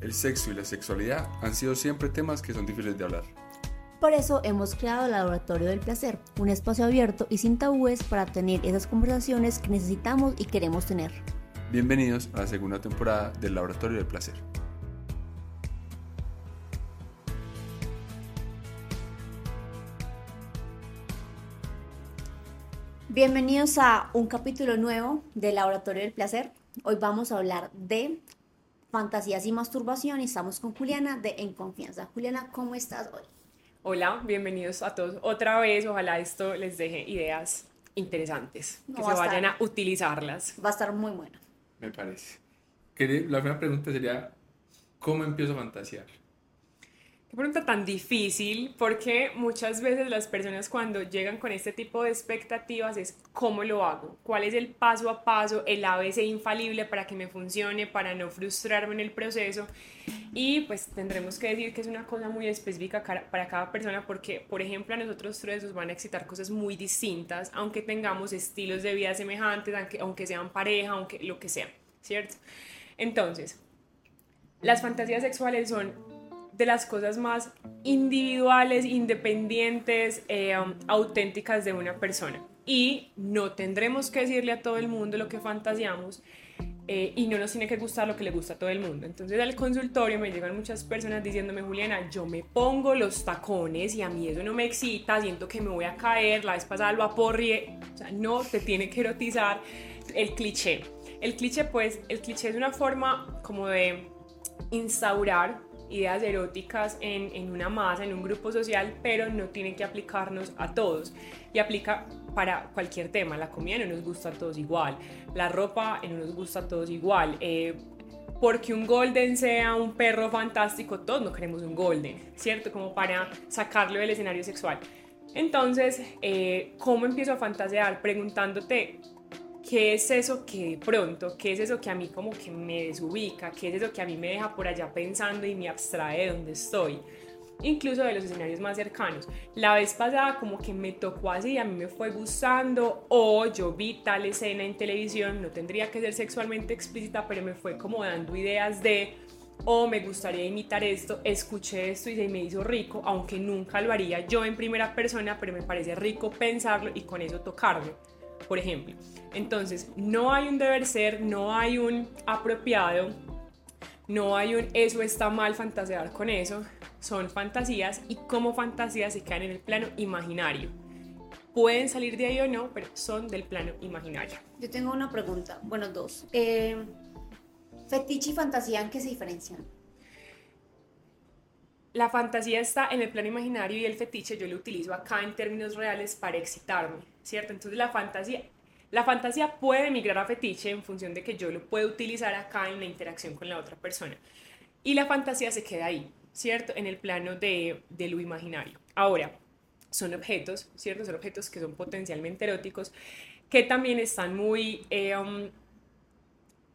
el sexo y la sexualidad han sido siempre temas que son difíciles de hablar. Por eso hemos creado el Laboratorio del Placer, un espacio abierto y sin tabúes para tener esas conversaciones que necesitamos y queremos tener. Bienvenidos a la segunda temporada del Laboratorio del Placer. Bienvenidos a un capítulo nuevo del Laboratorio del Placer. Hoy vamos a hablar de fantasías y masturbación y estamos con Juliana de En Confianza. Juliana, ¿cómo estás hoy? Hola, bienvenidos a todos otra vez. Ojalá esto les deje ideas interesantes, que se vayan a utilizarlas. Va a estar muy bueno. Me parece. La primera pregunta sería, ¿cómo empiezo a fantasear? Qué pregunta tan difícil, porque muchas veces las personas cuando llegan con este tipo de expectativas es cómo lo hago, cuál es el paso a paso, el ABC infalible para que me funcione, para no frustrarme en el proceso. Y pues tendremos que decir que es una cosa muy específica para cada persona, porque por ejemplo a nosotros tres nos van a excitar cosas muy distintas, aunque tengamos estilos de vida semejantes, aunque, aunque sean pareja, aunque lo que sea, ¿cierto? Entonces, las fantasías sexuales son de las cosas más individuales, independientes, eh, um, auténticas de una persona. Y no tendremos que decirle a todo el mundo lo que fantaseamos eh, y no nos tiene que gustar lo que le gusta a todo el mundo. Entonces al consultorio me llegan muchas personas diciéndome, Juliana, yo me pongo los tacones y a mí eso no me excita, siento que me voy a caer, la vez pasada lo aporrié. O sea, no te tiene que erotizar el cliché. El cliché, pues, el cliché es una forma como de instaurar ideas eróticas en, en, una masa, en un grupo social, pero no tiene que aplicarnos a todos. Y aplica para cualquier tema. La comida no nos gusta a todos igual. La ropa no nos gusta a todos igual. Eh, porque un golden sea un perro fantástico, todos no queremos un golden, ¿cierto? Como para sacarlo del escenario sexual. Entonces, eh, ¿cómo empiezo a fantasear? Preguntándote ¿qué es eso que de pronto, qué es eso que a mí como que me desubica, qué es eso que a mí me deja por allá pensando y me abstrae de donde estoy? Incluso de los escenarios más cercanos. La vez pasada como que me tocó así, a mí me fue gustando o yo vi tal escena en televisión, no tendría que ser sexualmente explícita, pero me fue como dando ideas de o me gustaría imitar esto, escuché esto y se me hizo rico, aunque nunca lo haría yo en primera persona, pero me parece rico pensarlo y con eso tocarlo por ejemplo. Entonces, no hay un deber ser, no hay un apropiado, no hay un eso está mal fantasear con eso, son fantasías y como fantasías se quedan en el plano imaginario. Pueden salir de ahí o no, pero son del plano imaginario. Yo tengo una pregunta, bueno, dos. Eh, ¿Fetiche y fantasía en qué se diferencian? La fantasía está en el plano imaginario y el fetiche yo lo utilizo acá en términos reales para excitarme, ¿cierto? Entonces la fantasía, la fantasía puede migrar a fetiche en función de que yo lo puedo utilizar acá en la interacción con la otra persona. Y la fantasía se queda ahí, ¿cierto? En el plano de, de lo imaginario. Ahora, son objetos, ¿cierto? Son objetos que son potencialmente eróticos, que también están muy... Eh, um,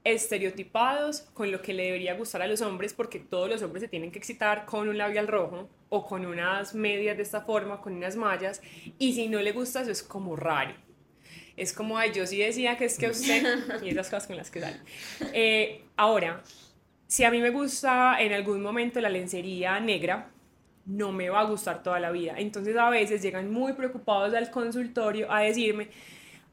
estereotipados con lo que le debería gustar a los hombres porque todos los hombres se tienen que excitar con un labial rojo o con unas medias de esta forma, con unas mallas y si no le gusta eso es como raro. Es como, ay, yo sí decía que es que usted y esas cosas con las que sale. Eh, ahora, si a mí me gusta en algún momento la lencería negra, no me va a gustar toda la vida. Entonces a veces llegan muy preocupados al consultorio a decirme,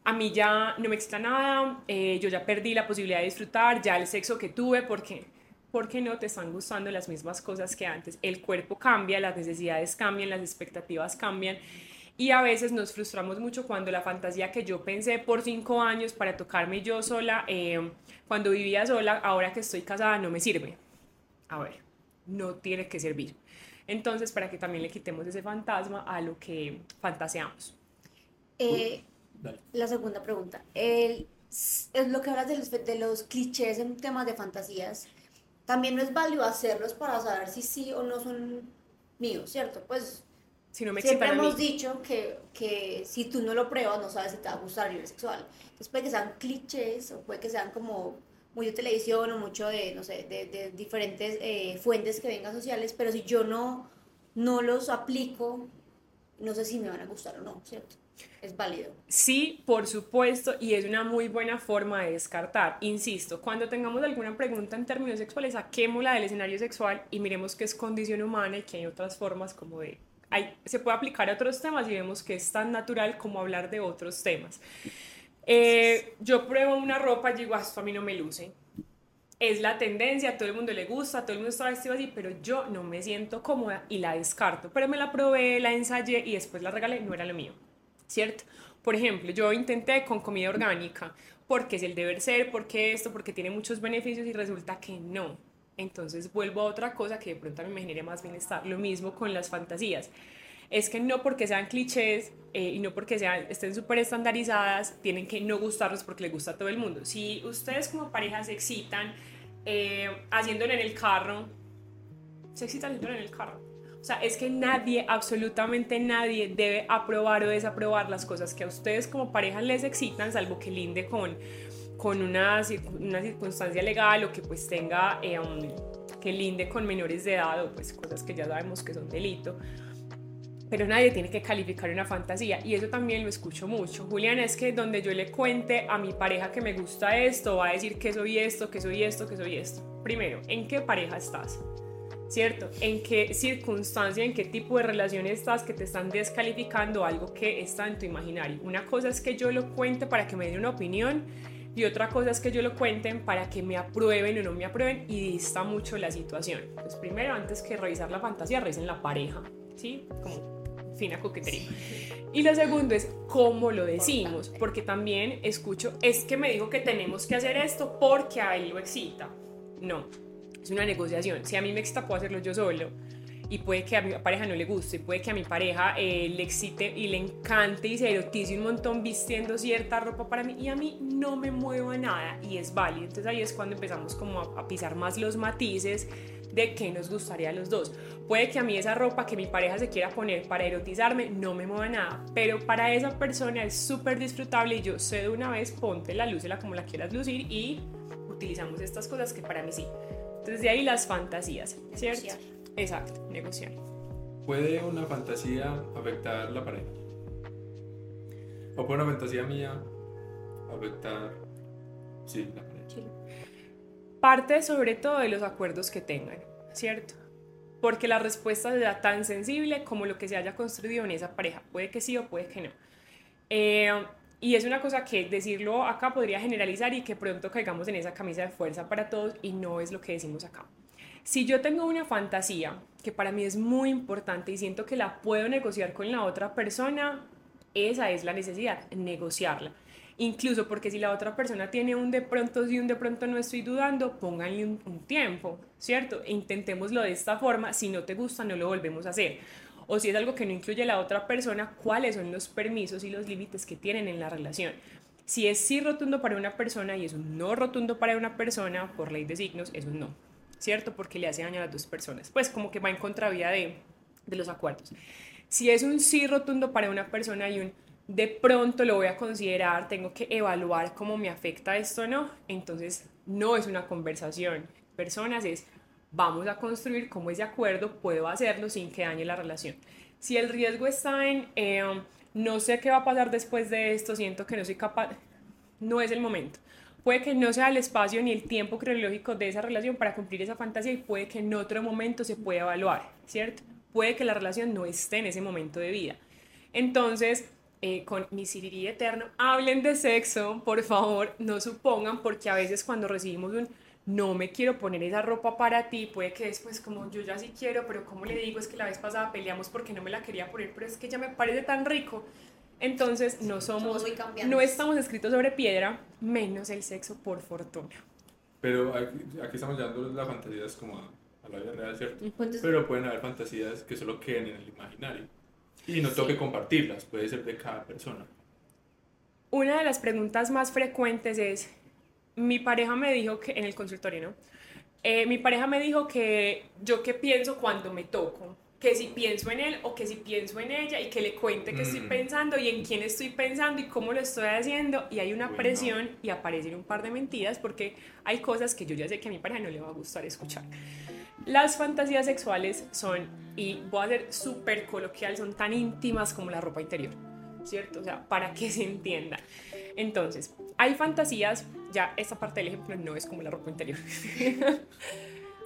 a mí ya no me excita nada, eh, yo ya perdí la posibilidad de disfrutar, ya el sexo que tuve, porque porque no te están gustando las mismas cosas que antes. El cuerpo cambia, las necesidades cambian, las expectativas cambian y a veces nos frustramos mucho cuando la fantasía que yo pensé por cinco años para tocarme yo sola, eh, cuando vivía sola, ahora que estoy casada, no me sirve. A ver, no tiene que servir. Entonces, para que también le quitemos ese fantasma a lo que fantaseamos. Eh, la segunda pregunta. El, es lo que hablas de los, de los clichés en temas de fantasías. También no es válido hacerlos para saber si sí o no son míos, ¿cierto? Pues si no me siempre hemos dicho que, que, si tú no lo pruebas no sabes si te va a gustar a nivel sexual. Entonces puede que sean clichés o puede que sean como muy de televisión o mucho de, no sé, de, de diferentes eh, fuentes que vengan sociales, pero si yo no, no los aplico, no sé si me van a gustar o no, ¿cierto? Es válido. Sí, por supuesto, y es una muy buena forma de descartar. Insisto, cuando tengamos alguna pregunta en términos sexuales, saquémosla del escenario sexual y miremos que es condición humana y que hay otras formas como de... Hay, se puede aplicar a otros temas y vemos que es tan natural como hablar de otros temas. Eh, yo pruebo una ropa y digo, ah, esto a mí no me luce. Es la tendencia, a todo el mundo le gusta, todo el mundo está vestido así, pero yo no me siento cómoda y la descarto. Pero me la probé, la ensayé y después la regalé, no era lo mío. ¿Cierto? Por ejemplo, yo intenté con comida orgánica, porque es el deber ser, porque esto, porque tiene muchos beneficios y resulta que no. Entonces vuelvo a otra cosa que de pronto a mí me genere más bienestar. Lo mismo con las fantasías. Es que no porque sean clichés eh, y no porque sean, estén súper estandarizadas, tienen que no gustarlos porque les gusta a todo el mundo. Si ustedes como pareja se excitan eh, haciéndolo en el carro, se excitan haciéndolo en el carro o sea, es que nadie, absolutamente nadie debe aprobar o desaprobar las cosas que a ustedes como pareja les excitan, salvo que linde con, con una, una circunstancia legal o que pues tenga, eh, que linde con menores de edad o pues cosas que ya sabemos que son delito. Pero nadie tiene que calificar una fantasía y eso también lo escucho mucho. Julián, es que donde yo le cuente a mi pareja que me gusta esto, va a decir que soy esto, que soy esto, que soy esto. Primero, ¿en qué pareja estás? ¿Cierto? ¿En qué circunstancia, en qué tipo de relación estás que te están descalificando algo que está en tu imaginario? Una cosa es que yo lo cuente para que me den una opinión y otra cosa es que yo lo cuenten para que me aprueben o no me aprueben y dista mucho la situación. Pues primero, antes que revisar la fantasía, revisen la pareja, ¿sí? Como fina coquetería. Y lo segundo es cómo lo decimos, porque también escucho, es que me dijo que tenemos que hacer esto porque a él lo excita. No, es una negociación. Si a mí me excita, hacerlo yo solo. Y puede que a mi pareja no le guste, puede que a mi pareja eh, le excite y le encante y se erotice un montón vistiendo cierta ropa para mí y a mí no me mueva nada y es válido. Entonces ahí es cuando empezamos como a, pisar más los matices de qué nos gustaría a los dos. Puede que a mí esa ropa que mi pareja se quiera poner para erotizarme no me mueva nada, pero para esa persona es súper disfrutable y yo sé de una vez, ponte la luz, como la quieras lucir y utilizamos estas cosas que para mí sí. Entonces de ahí las fantasías, ¿cierto? Negociar. Exacto, negociar. ¿Puede una fantasía afectar la pareja? ¿O puede una fantasía mía afectar, sí, la pareja? Parte sobre todo de los acuerdos que tengan, ¿cierto? Porque la respuesta será tan sensible como lo que se haya construido en esa pareja. Puede que sí o puede que no. Eh, y es una cosa que decirlo acá podría generalizar y que pronto caigamos en esa camisa de fuerza para todos y no es lo que decimos acá. Si yo tengo una fantasía que para mí es muy importante y siento que la puedo negociar con la otra persona, esa es la necesidad, negociarla. Incluso porque si la otra persona tiene un de pronto sí, un de pronto no estoy dudando, pónganle un, un tiempo, ¿cierto? E intentémoslo de esta forma, si no te gusta no lo volvemos a hacer o si es algo que no incluye a la otra persona, cuáles son los permisos y los límites que tienen en la relación. Si es sí rotundo para una persona y es un no rotundo para una persona, por ley de signos, es un no, ¿cierto? Porque le hace daño a las dos personas. Pues como que va en contravía de, de los acuerdos. Si es un sí rotundo para una persona y un de pronto lo voy a considerar, tengo que evaluar cómo me afecta esto o no, entonces no es una conversación. Personas es vamos a construir cómo ese acuerdo puedo hacerlo sin que dañe la relación. Si el riesgo está en, eh, no sé qué va a pasar después de esto, siento que no soy capaz, no es el momento. Puede que no sea el espacio ni el tiempo cronológico de esa relación para cumplir esa fantasía y puede que en otro momento se pueda evaluar, ¿cierto? Puede que la relación no esté en ese momento de vida. Entonces, eh, con mi sirirí eterno, hablen de sexo, por favor, no supongan, porque a veces cuando recibimos un no me quiero poner esa ropa para ti, puede que después como yo ya sí quiero, pero como le digo es que la vez pasada peleamos porque no me la quería poner, pero es que ya me parece tan rico. Entonces no somos, no estamos escritos sobre piedra, menos el sexo por fortuna. Pero aquí, estamos llevando las fantasías como a, la vida real, ¿cierto? Pero pueden haber fantasías que solo queden en el imaginario. Y no toque compartirlas, puede ser de cada persona. Una de las preguntas más frecuentes es, mi pareja me dijo que, en el consultorio, ¿no? Eh, mi pareja me dijo que yo qué pienso cuando me toco, que si pienso en él o que si pienso en ella y que le cuente qué estoy mm. pensando y en quién estoy pensando y cómo lo estoy haciendo y hay una presión y aparecen un par de mentiras porque hay cosas que yo ya sé que a mi pareja no le va a gustar escuchar. Las fantasías sexuales son, y voy a ser súper coloquial, son tan íntimas como la ropa interior ¿cierto? O sea, para que se entienda. Entonces, hay fantasías, ya esta parte del ejemplo no es como la ropa interior.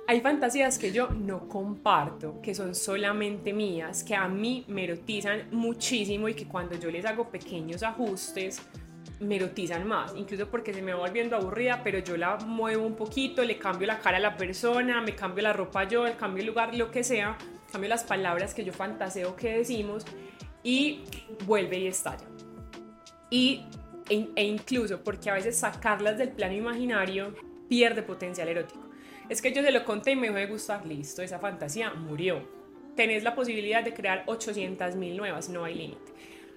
hay fantasías que yo no comparto, que son solamente mías, que a mí me erotizan muchísimo y que cuando yo les hago pequeños ajustes, me erotizan más, incluso porque se me va volviendo aburrida, pero yo la muevo un poquito, le cambio la cara a la persona, me cambio la ropa yo, le cambio el lugar, lo que sea, cambio las palabras que yo fantaseo que decimos y vuelve y estalla. Y, e, e, incluso porque a veces sacarlas del plano imaginario pierde potencial erótico. Es que yo se lo conté y me dejó de gustar, listo, esa fantasía murió. Tenés la posibilidad de crear 800.000 nuevas, no hay límite.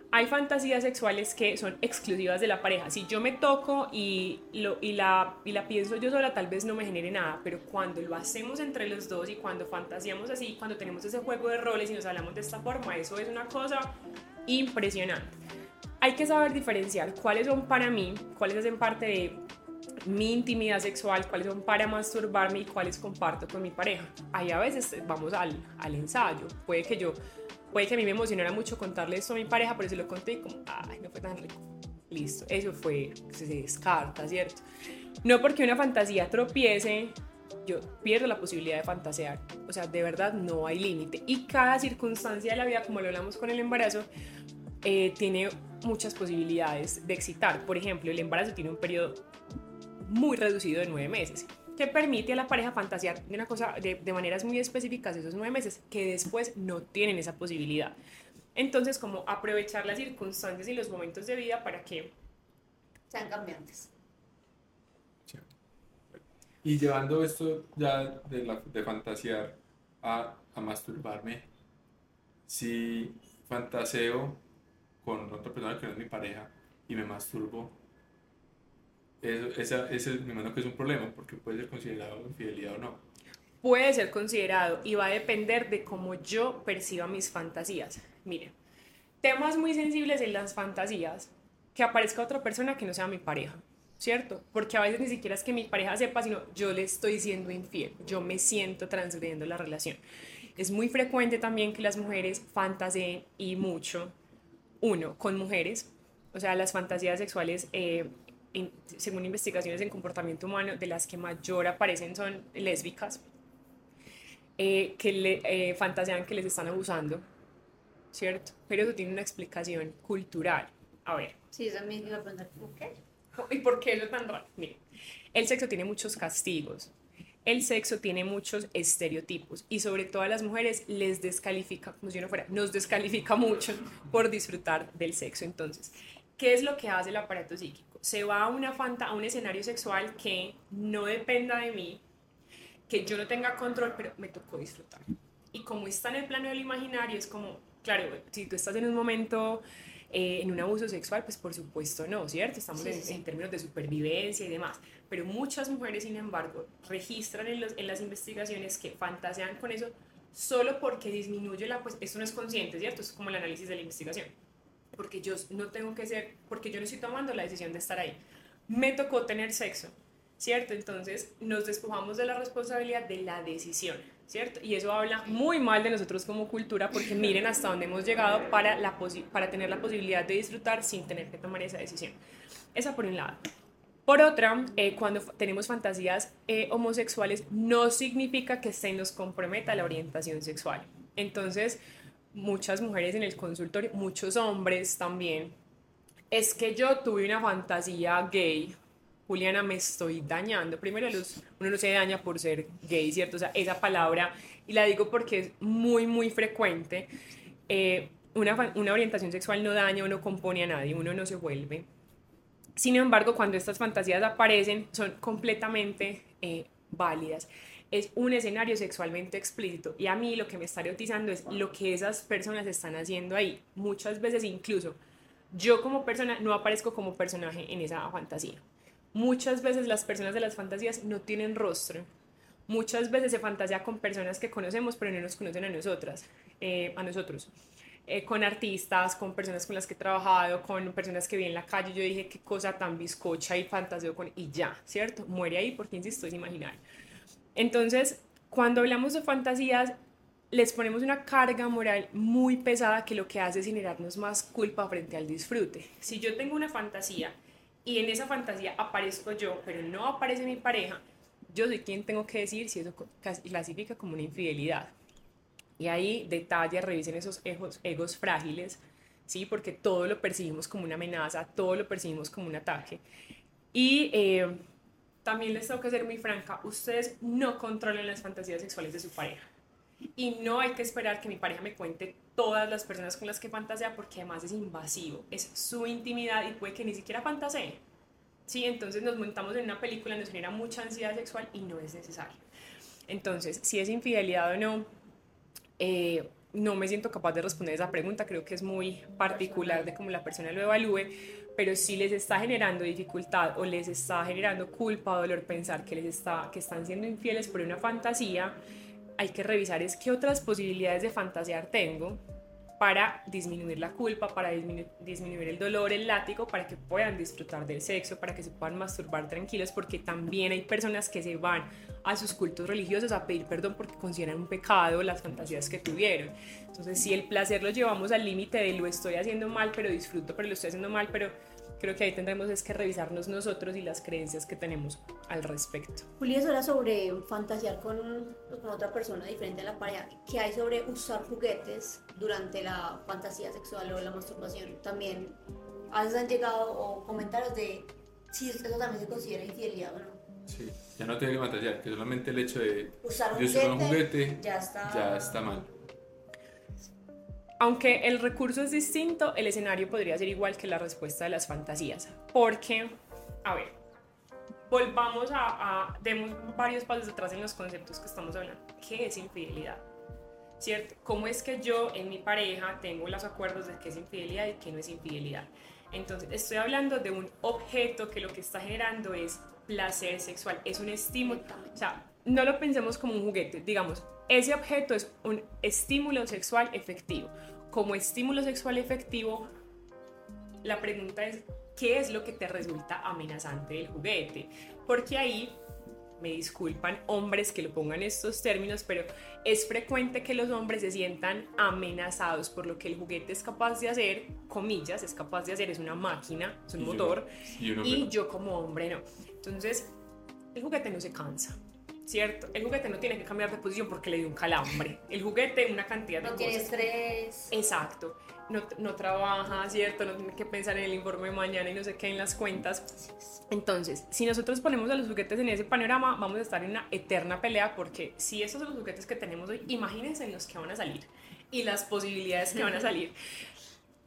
Hay fantasías sexuales que son exclusivas de la pareja. Si yo me toco y, lo, y, la, y la pienso yo sola, tal vez no me genere nada, pero cuando lo hacemos entre los dos y cuando fantaseamos así, cuando tenemos ese juego de roles y nos hablamos de esta forma, eso es una cosa impresionante. Hay que saber diferenciar cuáles son para mí, cuáles hacen parte de mi intimidad sexual, cuáles son para masturbarme y cuáles comparto con mi pareja. Ahí a veces vamos al, al ensayo. Puede que yo puede que a mí me emocionara mucho contarle esto a mi pareja, pero se lo conté y como, ay, no fue tan rico. Listo, eso fue, se descarta, ¿cierto? No porque una fantasía tropiece, yo pierdo la posibilidad de fantasear. O sea, de verdad no hay límite. Y cada circunstancia de la vida, como lo hablamos con el embarazo, eh, tiene muchas posibilidades de excitar. Por ejemplo, el embarazo tiene un periodo muy reducido de nueve meses que permite a la pareja fantasear de una cosa de, de, maneras muy específicas esos nueve meses que después no tienen esa posibilidad. Entonces, como aprovechar las circunstancias y los momentos de vida para que sean cambiantes. Y llevando esto ya de, la, de fantasear a, a masturbarme, si fantaseo con otra persona que no es mi pareja y me masturbo, eso, esa, ese me imagino que es un problema porque puede ser considerado infidelidad o no. Puede ser considerado y va a depender de cómo yo perciba mis fantasías. Miren, temas muy sensibles en las fantasías, que aparezca otra persona que no sea mi pareja, ¿cierto? Porque a veces ni siquiera es que mi pareja sepa, sino yo le estoy siendo infiel, yo me siento transgrediendo la relación. Es muy frecuente también que las mujeres fantaseen y mucho, uno, con mujeres, o sea, las fantasías sexuales eh, según investigaciones en comportamiento humano, de las que mayor aparecen son lésbicas, eh, que le, eh, fantasean que les están abusando, ¿cierto? Pero eso tiene una explicación cultural. A ver. Sí, eso me iba a preguntar, ¿por qué? ¿Y por qué eso es tan raro? Mire, el sexo tiene muchos castigos, el sexo tiene muchos estereotipos y sobre todo a las mujeres les descalifica, como si no fuera, nos descalifica mucho por disfrutar del sexo. Entonces, ¿qué es lo que hace el aparato psíquico? se va a, una fanta, a un escenario sexual que no dependa de mí, que yo no tenga control, pero me tocó disfrutar. Y como está en el plano del imaginario, es como, claro, si tú estás en un momento, eh, en un abuso sexual, pues por supuesto no, ¿cierto? Estamos en, términos de supervivencia y demás. Pero muchas mujeres, sin embargo, registran en, los, en las investigaciones que fantasean con eso solo porque disminuye la, pues esto no es consciente, ¿cierto? Es como el análisis de la investigación porque yo no tengo que ser, porque yo no estoy tomando la decisión de estar ahí. Me tocó tener sexo, ¿cierto? Entonces nos despojamos de la responsabilidad de la decisión, ¿cierto? Y eso habla muy mal de nosotros como cultura, porque miren hasta dónde hemos llegado para, la para tener la posibilidad de disfrutar sin tener que tomar esa decisión. Esa por un lado. Por otra, eh, cuando tenemos fantasías eh, homosexuales, no significa que se nos comprometa la orientación sexual. Entonces, muchas mujeres en el consultorio, muchos hombres también, es que yo tuve una fantasía gay. Juliana, me estoy dañando. Primero, los, uno no se daña por ser gay, ¿cierto? O sea, esa palabra, y la digo porque es muy, muy frecuente. Eh, una, una, orientación sexual no daña o no compone a nadie, uno no se vuelve. Sin embargo, cuando estas fantasías aparecen, son completamente eh, válidas es un escenario sexualmente explícito y a mí lo que me está erotizando es lo que esas personas están haciendo ahí. Muchas veces incluso yo como persona no aparezco como personaje en esa fantasía. Muchas veces las personas de las fantasías no tienen rostro. Muchas veces se fantasea con personas que conocemos pero no nos conocen a nosotras, eh, a nosotros. Eh, con artistas, con personas con las que he trabajado, con personas que vi en la calle, yo dije qué cosa tan bizcocha y fantaseo con y ya, ¿cierto? Muere ahí porque insisto, es imaginario. Entonces, cuando hablamos de fantasías, les ponemos una carga moral muy pesada que lo que hace es generarnos más culpa frente al disfrute. Si yo tengo una fantasía y en esa fantasía aparezco yo, pero no aparece mi pareja, yo soy quien tengo que decir si eso clasifica como una infidelidad. Y ahí detalla, revisen esos egos, egos frágiles, ¿sí? Porque todo lo percibimos como una amenaza, todo lo percibimos como un ataque. Y eh, también les tengo que ser muy franca, ustedes no controlan las fantasías sexuales de su pareja. Y no hay que esperar que mi pareja me cuente todas las personas con las que fantasea porque además es invasivo, es su intimidad y puede que ni siquiera fantasee. Sí, entonces nos montamos en una película, nos genera mucha ansiedad sexual y no es necesario. Entonces, si es infidelidad o no, eh, no me siento capaz de responder esa pregunta, creo que es muy particular de cómo la persona lo evalúe, pero si les está generando dificultad o les está generando culpa o dolor pensar que, les está, que están siendo infieles por una fantasía, hay que revisar es qué otras posibilidades de fantasear tengo para disminuir la culpa, para disminuir, el dolor, el látigo, para que puedan disfrutar del sexo, para que se puedan masturbar tranquilos, porque también hay personas que se van a sus cultos religiosos a pedir perdón porque consideran un pecado las fantasías que tuvieron. Entonces, si el placer lo llevamos al límite de lo estoy haciendo mal, pero disfruto, pero lo estoy haciendo mal, pero creo que ahí tendremos es que revisarnos nosotros y las creencias que tenemos al respecto. Julia, eso era sobre fantasear con, con otra persona diferente a la pareja. ¿Qué hay sobre usar juguetes durante la fantasía sexual o la masturbación? También a veces han llegado o comentarios de si eso también se considera infidelidad o no. Sí, ya no tiene que fantasear, que solamente el hecho de usar un juguete, un juguete ya, está... ya está mal. Aunque el recurso es distinto, el escenario podría ser igual que la respuesta de las fantasías. Porque, a ver, volvamos a, a demos varios pasos atrás en los conceptos que estamos hablando. ¿Qué es infidelidad? ¿Cierto? ¿Cómo es que yo en mi pareja tengo los acuerdos de qué es infidelidad y qué no es infidelidad? Entonces, estoy hablando de un objeto que lo que está generando es placer sexual, es un estímulo. O sea, no lo pensemos como un juguete, digamos, ese objeto es un estímulo sexual efectivo. Como estímulo sexual efectivo, la pregunta es, ¿qué es lo que te resulta amenazante del juguete? Porque ahí, me disculpan hombres que lo pongan estos términos, pero es frecuente que los hombres se sientan amenazados por lo que el juguete es capaz de hacer, comillas, es capaz de hacer, es una máquina, es un motor, y yo como hombre no. Entonces, el juguete no se cansa ¿cierto? El juguete no tiene que cambiar de posición porque le dio un calambre. El juguete, una cantidad de no tiene estrés. Exacto. No, no, trabaja, ¿cierto? No tiene que pensar en el informe de mañana y no sé qué en las cuentas. Entonces, si nosotros ponemos a los juguetes en ese panorama, vamos a estar en una eterna pelea porque si esos son los juguetes que tenemos hoy, imagínense en los que van a salir y las posibilidades que van a salir.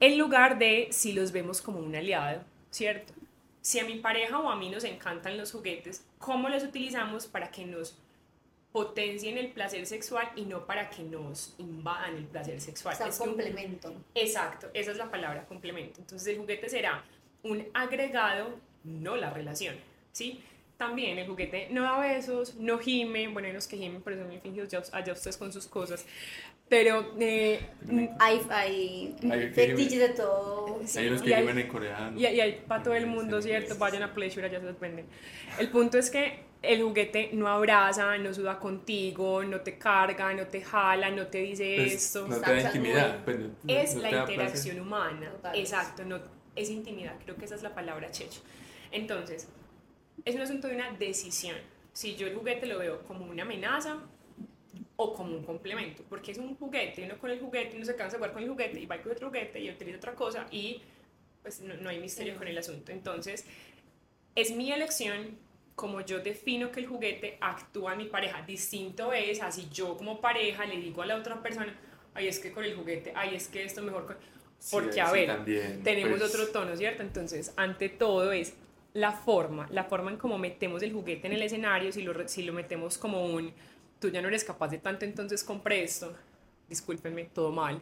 En lugar de si los vemos como un aliado, ¿cierto? Si a mi pareja o a mí nos encantan los juguetes, ¿cómo los utilizamos para que nos potencien el placer sexual y no para que nos invadan el placer sexual? es complemento. exacto, esa es la palabra, complemento. Entonces el juguete será un agregado, no la relación, ¿sí? También el juguete no da besos, no gime, bueno, hay los que gimen, pero son muy fingidos, allá ustedes con sus cosas, pero eh, hay, hay, fetiches de todo. hay unos que gimen en coreano. Y, hay para todo el mundo, ¿cierto? Vayan a Pleasure, allá se los venden. El punto es que el juguete no abraza, no suda contigo, no te carga, no te jala, no te dice pues, esto. No te da intimidad. Pues, es la interacción humana. Exacto, no, es intimidad, creo que esa es la palabra checho. Entonces, es un asunto de una decisión. Si yo el juguete lo veo como una amenaza o como un complemento, porque es un juguete, uno con el juguete, uno se cansa de jugar con el juguete y va con otro juguete y utiliza otra cosa y pues no, hay misterio con el asunto. Entonces, es mi elección como yo defino que el juguete actúa en mi pareja. Distinto es así yo como pareja le digo a la otra persona, ay, es que con el juguete, ay, es que esto mejor Porque, a ver, tenemos pues otro tono, ¿cierto? Entonces, ante todo es la forma, la forma en cómo metemos el juguete en el escenario, si lo, si lo metemos como un, tú ya no eres capaz de tanto, entonces compré esto, discúlpenme, todo mal.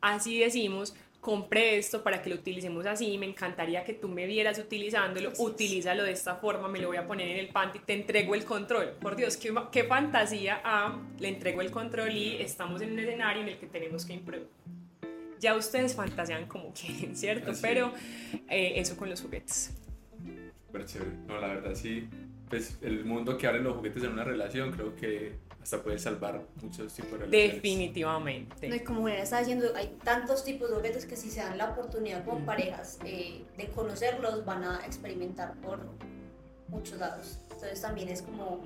Así decimos, compré esto para que lo utilicemos así, me encantaría que tú me vieras utilizándolo, utilízalo de esta forma, me lo voy a poner en el panty, te entrego el control. Por Dios, qué, qué fantasía, ah, le entrego el control y estamos en un escenario en el que tenemos que improvisar ya ustedes fantasean como quieren, ¿cierto? Pero eh, eso con los juguetes súper chévere. No, la verdad sí, pues, el mundo que abren los juguetes en una relación, creo que hasta puede salvar muchos tipos de relaciones. Definitivamente. No, y como Juliana está diciendo, hay tantos tipos de juguetes que si se dan la oportunidad como parejas eh, de conocerlos, van a experimentar por muchos lados. Entonces también es como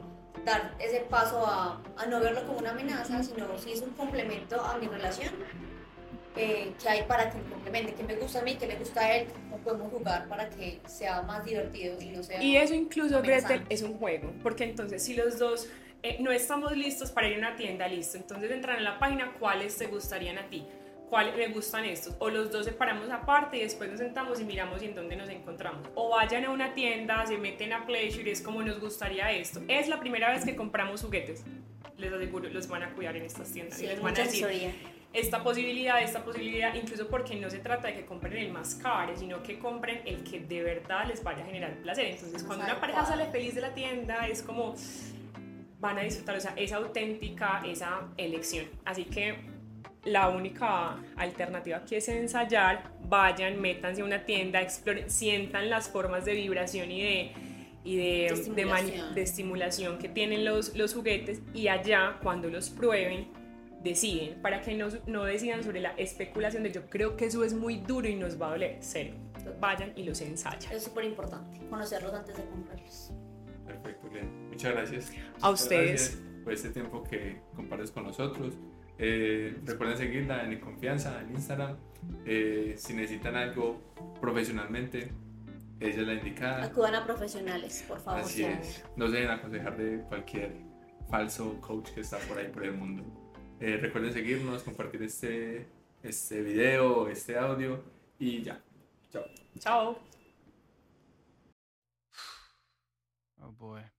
dar ese paso a, a no verlo como una amenaza, sino si es un complemento a mi relación, eh, que hay para que me complemente, que me gusta a mí, que le gusta a él, cómo podemos jugar para que sea más divertido y no sea... Y eso incluso, Gretel, es un juego, porque entonces si los dos eh, no estamos listos para ir a una tienda, listo, entonces entran en la página cuáles te gustarían a ti, cuáles me gustan estos, o los dos separamos aparte y después nos sentamos y miramos en dónde nos encontramos, o vayan a una tienda, se meten a Pleasure y es como nos gustaría esto. Es la primera vez que compramos juguetes, les aseguro, los van a cuidar en estas tiendas Sí, y les van a decir. Esta posibilidad, esta posibilidad, incluso porque no se trata de que compren el más caro, sino que compren el que de verdad les vaya a generar placer. Entonces, cuando una pareja sale feliz de la tienda, es como van a disfrutar, o sea, es auténtica esa elección. Así que la única alternativa aquí es ensayar, vayan, métanse a una tienda, exploren, sientan las formas de vibración y de y de, De estimulación. de estimulación que tienen los, los juguetes y allá cuando los prueben deciden, para que no, no decidan sobre la especulación de yo creo que eso es muy duro y nos va a doler, cero. Vayan y los ensayan. Es súper importante conocerlos antes de comprarlos. Perfecto, bien. Muchas gracias. A Muchas ustedes. gracias por este tiempo que compartes con nosotros. Eh, recuerden seguirla en Confianza, en Instagram. Eh, si necesitan algo profesionalmente, ella es la indicada. Acudan a profesionales, por favor. Así es. No se deben aconsejar de cualquier falso coach que está por ahí por el mundo. Eh, recuerden seguirnos, compartir este, este video, este audio y ya. Chao. Chao. Oh boy.